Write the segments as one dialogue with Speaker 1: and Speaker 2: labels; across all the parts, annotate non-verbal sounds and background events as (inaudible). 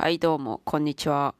Speaker 1: はいどうもこんにちは。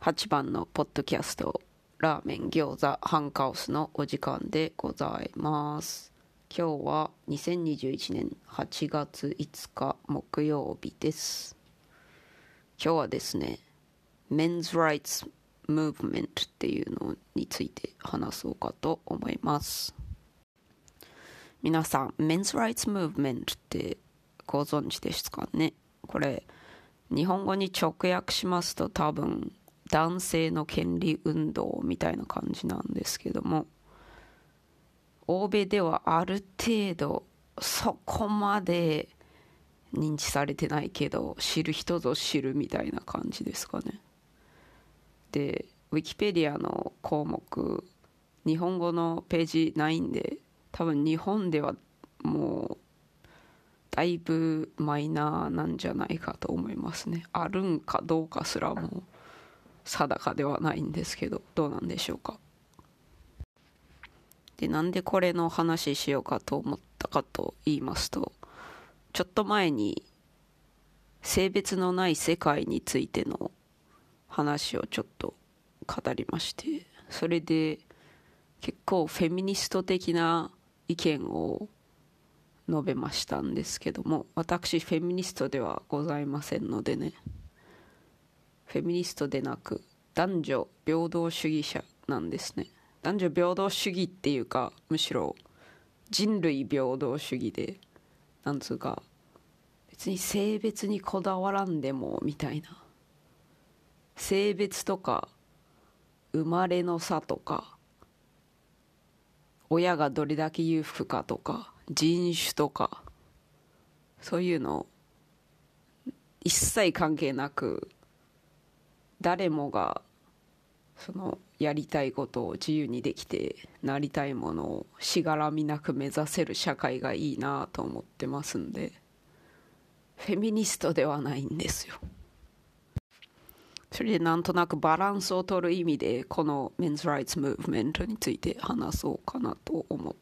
Speaker 1: 8番のポッドキャストラーメン餃子ハンカオスのお時間でございます。今日は2021年8月5日木曜日です。今日はですね Men's Rights Movement っていうのについて話そうかと思います。皆さん Men's Rights Movement ってご存知ですかね？これ日本語に直訳しますと多分男性の権利運動みたいな感じなんですけども欧米ではある程度そこまで認知されてないけど知る人ぞ知るみたいな感じですかね。でウィキペディアの項目日本語のページないんで多分日本ではもうだいぶマイナーなんじゃないかと思いますね。あるんかどうかすらも定かではないんですけどどうなんでしょうか。でなんでこれの話しようかと思ったかと言いますとちょっと前に性別のない世界についての話をちょっと語りましてそれで結構フェミニスト的な意見を述べましたんですけども私フェミニストではございませんのでねフェミニストでなく男女平等主義者なんですね。男女平等主義っていうかむしろ人類平等主義でなんつうか別に性別にこだわらんでもみたいな性別とか生まれの差とか親がどれだけ裕福かとか人種とかそういうの一切関係なく誰もがそのやりたいことを自由にできてなりたいものをしがらみなく目指せる社会がいいなと思ってますんでフェミニストではないんですよ。それでなんとなくバランスを取る意味でこのメンズ・ライツ・ムーブメントについて話そうかなと思っ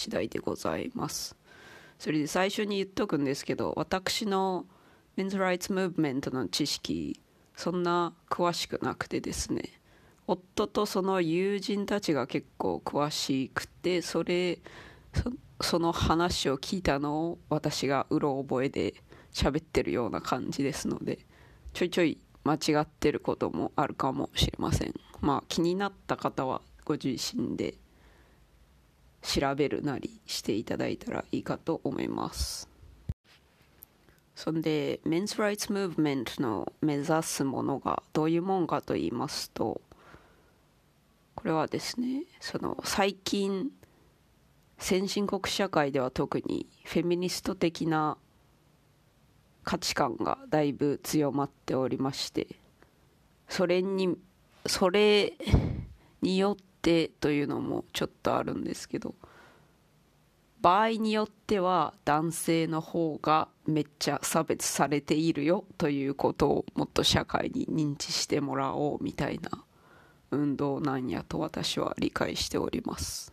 Speaker 1: 次第でございます。それで最初に言っとくんですけど私のメンズ・ライツ・ムーブメントの知識そんな詳しくなくてですね夫とその友人たちが結構詳しくてそれその話を聞いたのを私がうろ覚えで喋ってるような感じですのでちょいちょい間違ってることもあるかもしれません。まあ気になった方はご自身で調べるなりしていただいたらいいかと思います。そんでメンズ・ライツ・ムーブメントの目指すものがどういうもんかと言いますとこれはですねその最近先進国社会では特にフェミニスト的な価値観がだいぶ強まっておりましてそれにそれによってというのもちょっとあるんですけど場合によっては男性の方がめっちゃ差別されているよということをもっと社会に認知してもらおうみたいな運動なんやと私は理解しております。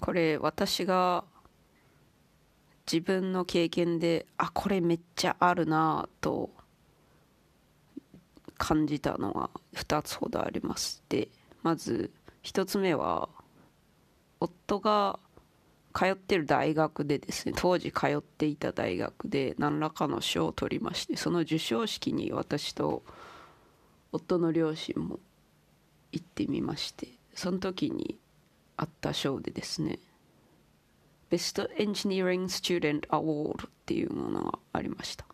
Speaker 1: これ私が自分の経験であこれめっちゃあるなと感じたのは2つほどありますでまず1つ目は夫が通ってる大学でですね当時通っていた大学で何らかの賞を取りましてその授賞式に私と夫の両親も行ってみましてその時にあった賞でですねベストエンジニアリング・スチューデント・アワードっていうものがありました。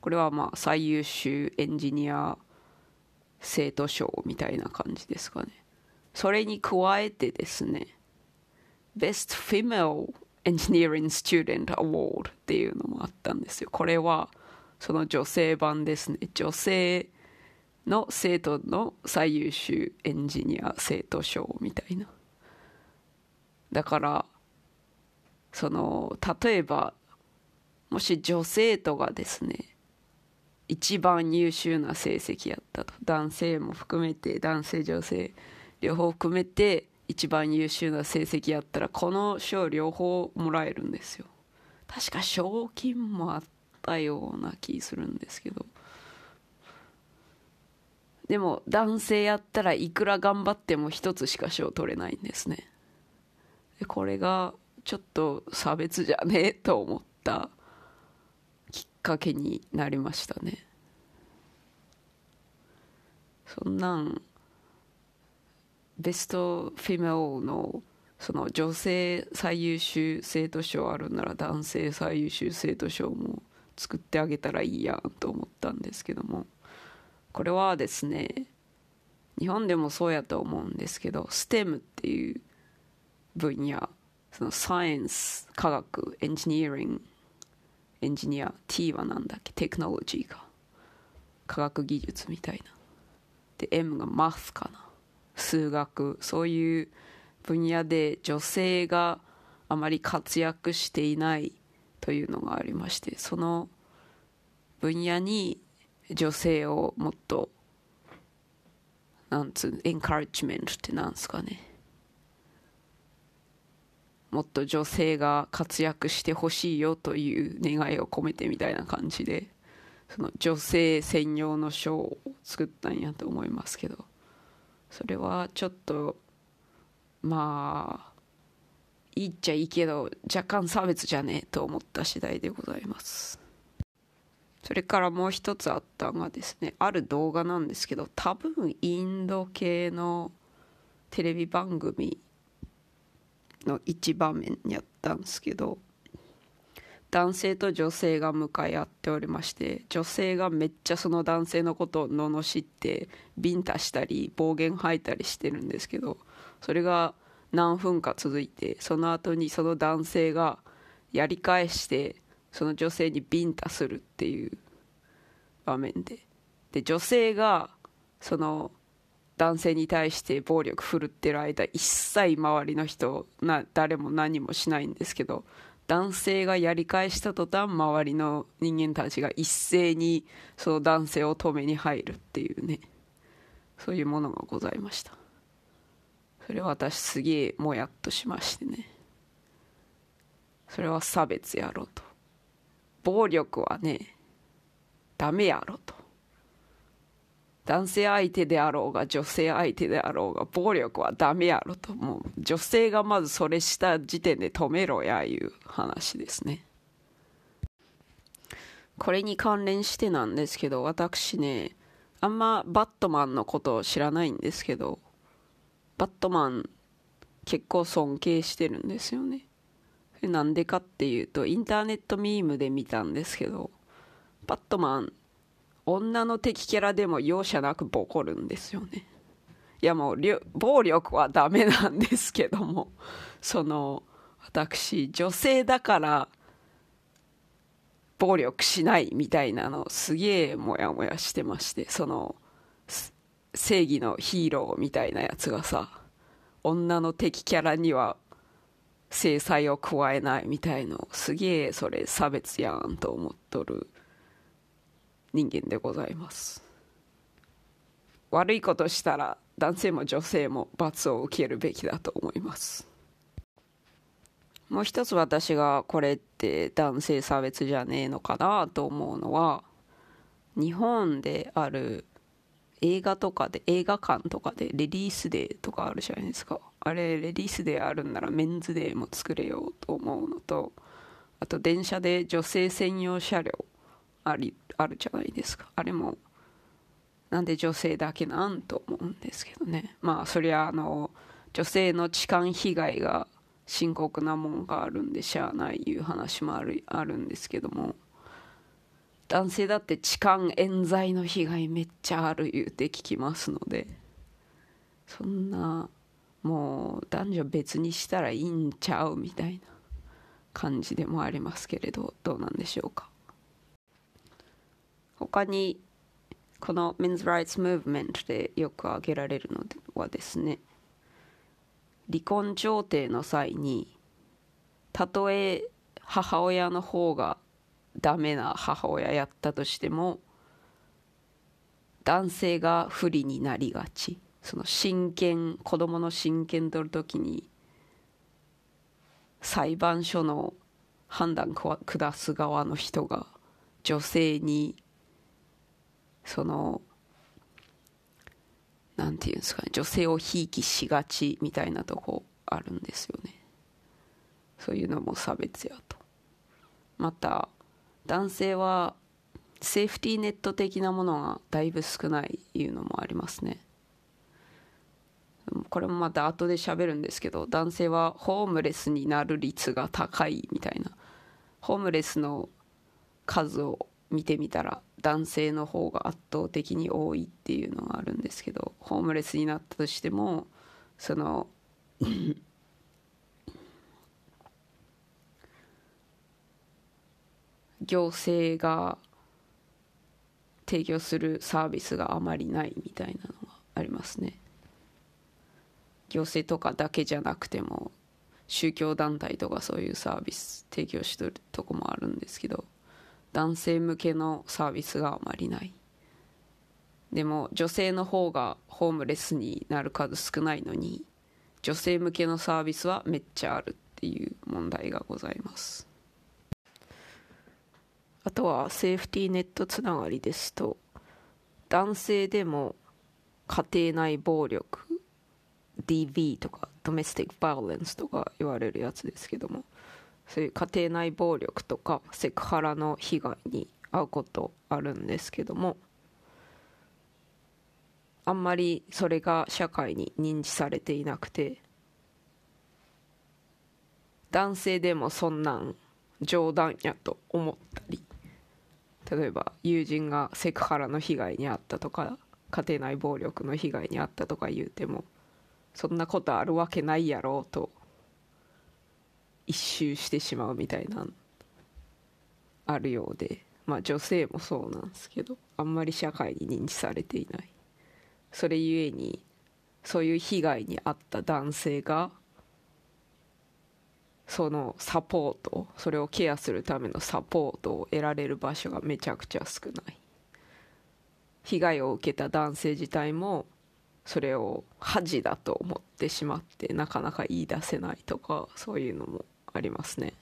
Speaker 1: これはまあ最優秀エンジニア生徒賞みたいな感じですかね。それに加えてですね Best Female Engineering Student Award っていうのもあったんですよ。これはその女性版ですね。女性の生徒の最優秀エンジニア生徒賞みたいな。だからその例えばもし女生徒がですね一番優秀な成績やったと。男性も含めて男性女性両方含めて一番優秀な成績やったらこの賞両方もらえるんですよ。確か賞金もあったような気するんですけど。でも男性やったらいくら頑張っても一つしか賞取れないんですね。でこれがちょっと差別じゃねえと思ったきっかけになりましたね。そんなんベストフィメオのその女性最優秀生徒賞あるなら男性最優秀生徒賞も作ってあげたらいいやんと思ったんですけども。これはですね日本でもそうやと思うんですけど STEM っていう分野そのサイエンス科学エンジニアリングエンジニア T は何だっけテクノロジーか。科学技術みたいな。で M がマスかな。数学そういう分野で女性があまり活躍していないというのがありましてその分野に女性をもっとなんつうエンカレッジメントってなんですかね。もっと女性が活躍してほしいよという願いを込めてみたいな感じでその女性専用の賞を作ったんやと思いますけど。それはちょっとまあいいっちゃいいけど若干差別じゃねえと思った次第でございます。それからもう一つあったのがですねある動画なんですけど多分インド系のテレビ番組の一場面やったんですけど男性と女性が向かい合っておりまして女性がめっちゃその男性のことを罵ってビンタしたり暴言吐いたりしてるんですけどそれが何分か続いてその後にその男性がやり返してその女性にビンタするっていう場面で。で女性がその男性に対して暴力振るってる間一切周りの人な誰も何もしないんですけど男性がやり返した途端周りの人間たちが一斉にその男性を止めに入るっていうね。そういうものがございました。それは私すげえもやっとしましてね。それは差別やろと。暴力はねダメやろと。男性相手であろうが女性相手であろうが暴力はダメやろともう女性がまずそれした時点で止めろやいう話ですね。これに関連してなんですけど私ねあんまバットマンのことを知らないんですけどバットマン結構尊敬してるんですよね。なんでかっていうとインターネットミームで見たんですけどバットマン女の敵キャラでも容赦なくボコるんですよね。いやもう暴力はダメなんですけども。その私女性だから暴力しないみたいなのすげえモヤモヤしてまして。その正義のヒーローみたいなやつがさ女の敵キャラには制裁を加えないみたいのすげえそれ差別やんと思っとる人間でございます。悪いことしたら男性も女性も罰を受けるべきだと思います。もう一つ私がこれって男性差別じゃねえのかなと思うのは日本である映画とかで映画館とかでレディースデーとかあるじゃないですか。あれレディースデーあるんならメンズデーも作れようと思うのとあと電車で女性専用車両ありあるじゃないですか。あれもなんで女性だけなんと思うんですけどね。まあそりゃあの女性の痴漢被害が深刻なもんがあるんでしゃあないいう話もあるあるんですけども。男性だって痴漢冤罪の被害めっちゃある言うて聞きますので。そんなもう男女別にしたらいいんちゃうみたいな感じでもありますけれどどうなんでしょうか。他にこの Men's Rights Movement でよく挙げられるのはですね離婚調停の際にたとえ母親の方がダメな母親やったとしても男性が不利になりがち。その親権子供の親権取る時に裁判所の判断下す側の人が女性にそのなんていうんですかね女性をひいきしがちみたいなとこあるんですよね。そういうのも差別やと。また男性はセーフティーネット的なものがだいぶ少ないいうのもありますね。これもまた後で喋るんですけど男性はホームレスになる率が高いみたいな。ホームレスの数を見てみたら男性の方が圧倒的に多いっていうのがあるんですけどホームレスになったとしてもその (coughs) 行政が提供するサービスがあまりないみたいなのがありますね。行政とかだけじゃなくても宗教団体とかそういうサービス提供してるとこもあるんですけど男性向けのサービスがあまりない。でも女性の方がホームレスになる数少ないのに女性向けのサービスはめっちゃあるっていう問題がございます。あとはセーフティーネットつながりですと男性でも家庭内暴力 DV とかドメスティック・バイオレンスとか言われるやつですけどもそういう家庭内暴力とかセクハラの被害に遭うことあるんですけどもあんまりそれが社会に認知されていなくて男性でもそんなん冗談やと思ったり例えば友人がセクハラの被害に遭ったとか家庭内暴力の被害に遭ったとか言うてもそんなことあるわけないやろうと一周してしまうみたいなあるようでまあ女性もそうなんですけどあんまり社会に認知されていない。それゆえにそういう被害に遭った男性がそのサポートそれをケアするためのサポートを得られる場所がめちゃくちゃ少ない。被害を受けた男性自体もそれを恥だと思ってしまってなかなか言い出せないとかそういうのもありますね。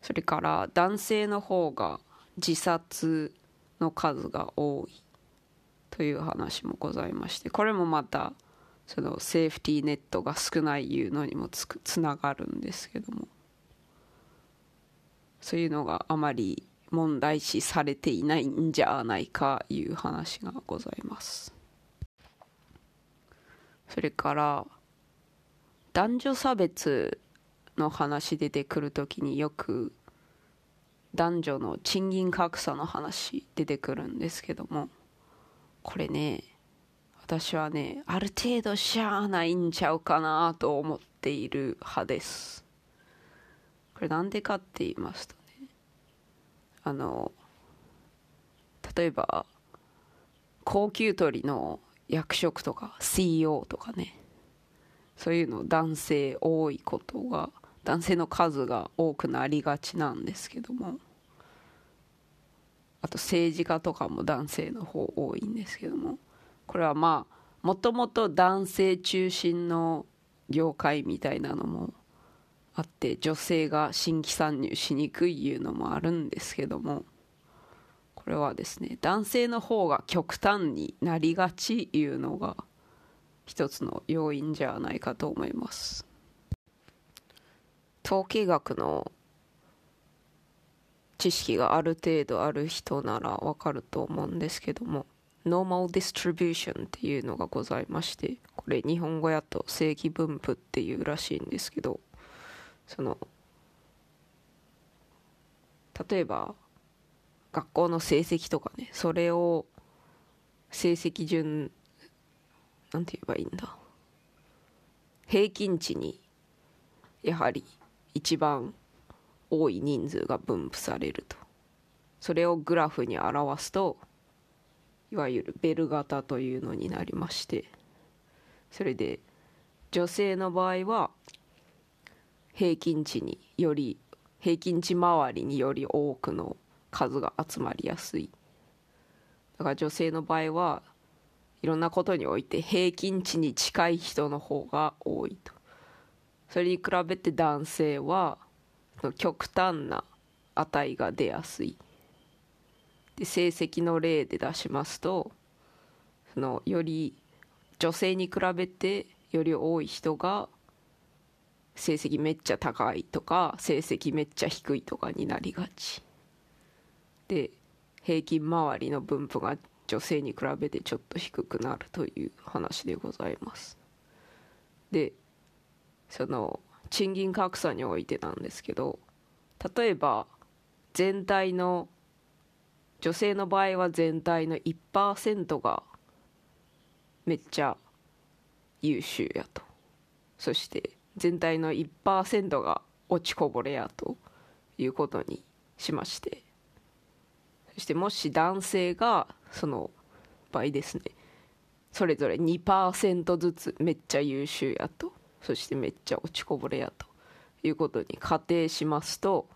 Speaker 1: それから男性の方が自殺の数が多いという話もございましてこれもまたそのセーフティーネットが少ないいうのにもつくつながるんですけども。そういうのがあまり問題視されていないんじゃないかいう話がございます。それから男女差別の話出てくるときによく男女の賃金格差の話出てくるんですけどもこれね私はねある程度しゃあないんちゃうかなと思っている派です。これなんでかって言いますとねあの例えば高級取りの役職とか CEO とかねそういうの男性多いことが男性の数が多くなりがちなんですけども。あと政治家とかも男性の方多いんですけども。これはまあもともと男性中心の業界みたいなのもあって女性が新規参入しにくいいうのもあるんですけども。これはですね男性の方が極端になりがちいうのが一つの要因じゃないかと思います。統計学の知識がある程度ある人ならわかると思うんですけども normal distribution っていうのがございましてこれ日本語やと正規分布っていうらしいんですけどその例えば学校の成績とかねそれを成績順なんて言えばいいんだ？平均値にやはり一番多い人数が分布されると。それをグラフに表すといわゆるベル型というのになりましてそれで女性の場合は平均値により平均値周りにより多くの数が集まりやすい。だから女性の場合はいろんなことにおいて平均値に近い人の方が多いと。それに比べて男性は極端な値が出やすい。で成績の例で出しますとそのより女性に比べてより多い人が成績めっちゃ高いとか成績めっちゃ低いとかになりがち。で平均周りの分布が女性に比べてちょっと低くなるという話でございます。でその賃金格差においてなんですけど例えば全体の女性の場合は全体の1%がめっちゃ優秀やと。そして全体の1%が落ちこぼれやということにしましてそしてもし男性がその場合ですねそれぞれ2%ずつめっちゃ優秀やとそしてめっちゃ落ちこぼれやということに仮定しますと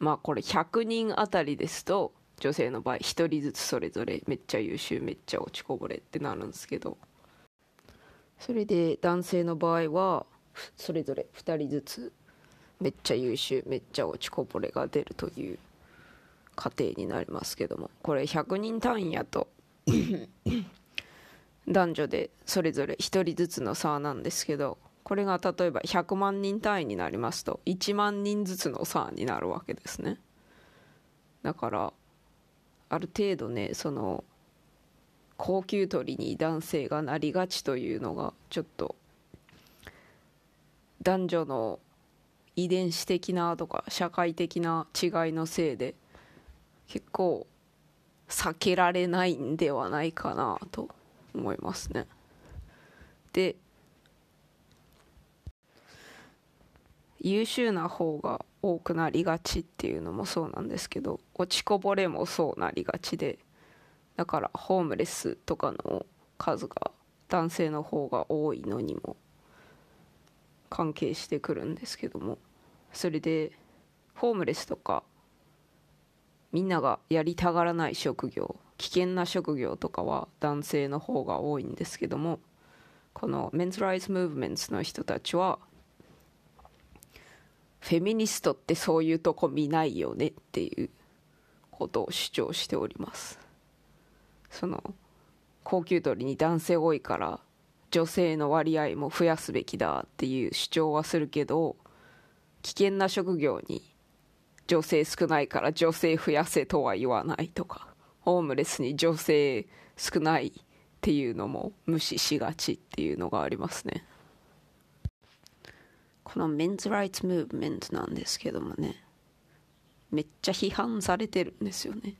Speaker 1: まあこれ100人あたりですと女性の場合1人ずつそれぞれめっちゃ優秀めっちゃ落ちこぼれってなるんですけどそれで男性の場合はそれぞれ2人ずつめっちゃ優秀めっちゃ落ちこぼれが出るという過程になりますけどもこれ100人単位やと (coughs) 男女でそれぞれ1人ずつの差なんですけどこれが例えば100万人単位になりますと1万人ずつの差になるわけですね。だからある程度ねその高級鳥に男性がなりがちというのがちょっと男女の遺伝子的なとか社会的な違いのせいで結構避けられないんではないかなと思いますね。で優秀な方が多くなりがちっていうのもそうなんですけど落ちこぼれもそうなりがちでだからホームレスとかの数が男性の方が多いのにも関係してくるんですけどもそれでホームレスとかみんながやりたがらない職業危険な職業とかは男性の方が多いんですけどもこのメンズ・ライツ・ムーブメントの人たちはフェミニストってそういうとこ見ないよねっていうことを主張しております。その高級鳥に男性多いから女性の割合も増やすべきだっていう主張はするけど危険な職業に女性少ないから女性増やせとは言わないとかホームレスに女性少ないっていうのも無視しがちっていうのがありますね。このメンズ・ライツ・ムーブメントなんですけどもねめっちゃ批判されてるんですよね。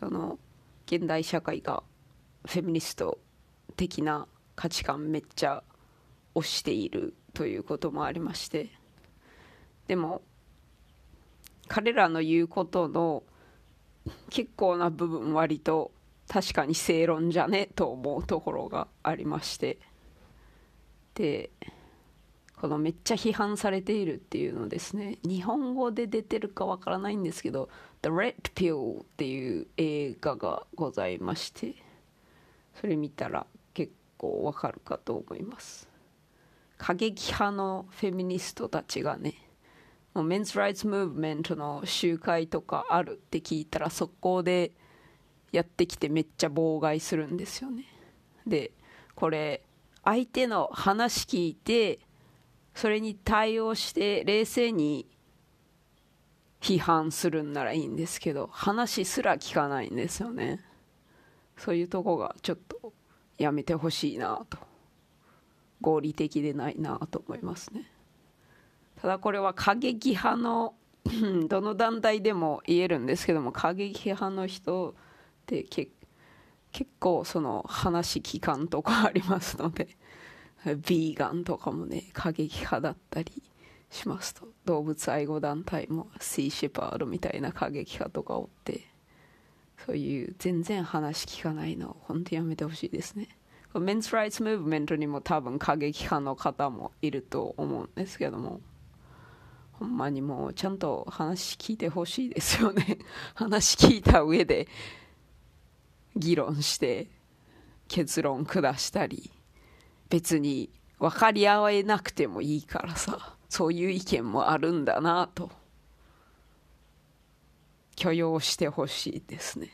Speaker 1: その現代社会がフェミニスト的な価値観めっちゃ推しているということもありましてでも彼らの言うことの結構な部分割と確かに正論じゃねと思うところがありまして。でこのめっちゃ批判されているっていうのですね。日本語で出てるかわからないんですけど「The Red Pill」っていう映画がございまして。それ見たら結構わかるかと思います。過激派のフェミニストたちがねメンズ・ライツ・ムーブメントの集会とかあるって聞いたら速攻でやってきてめっちゃ妨害するんですよね。でこれ相手の話聞いてそれに対応して冷静に批判するんならいいんですけど話すら聞かないんですよね。そういうとこがちょっとやめてほしいなと。合理的でないなと思いますね。ただこれは過激派のどの団体でも言えるんですけども過激派の人って結構その話聞かんとかありますので (laughs) ビーガンとかもね過激派だったりしますと。動物愛護団体もシーシェパードみたいな過激派とかおってそういう全然話聞かないの本当やめてほしいですね。メンズ・ライツ・ムーブメントにも多分過激派の方もいると思うんですけども。ほんまにもうちゃんと話聞いてほしいですよね。(laughs) 話聞いた上で議論して結論下したり別に分かり合えなくてもいいからさそういう意見もあるんだなと。許容してほしいですね。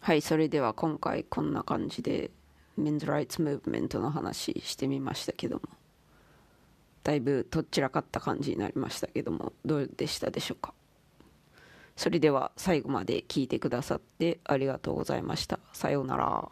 Speaker 1: はいそれでは今回こんな感じでメンズライツムーブメントの話してみましたけども。だいぶとっちらかった感じになりましたけどもどうでしたでしょうか？それでは最後まで聞いてくださってありがとうございました。さようなら。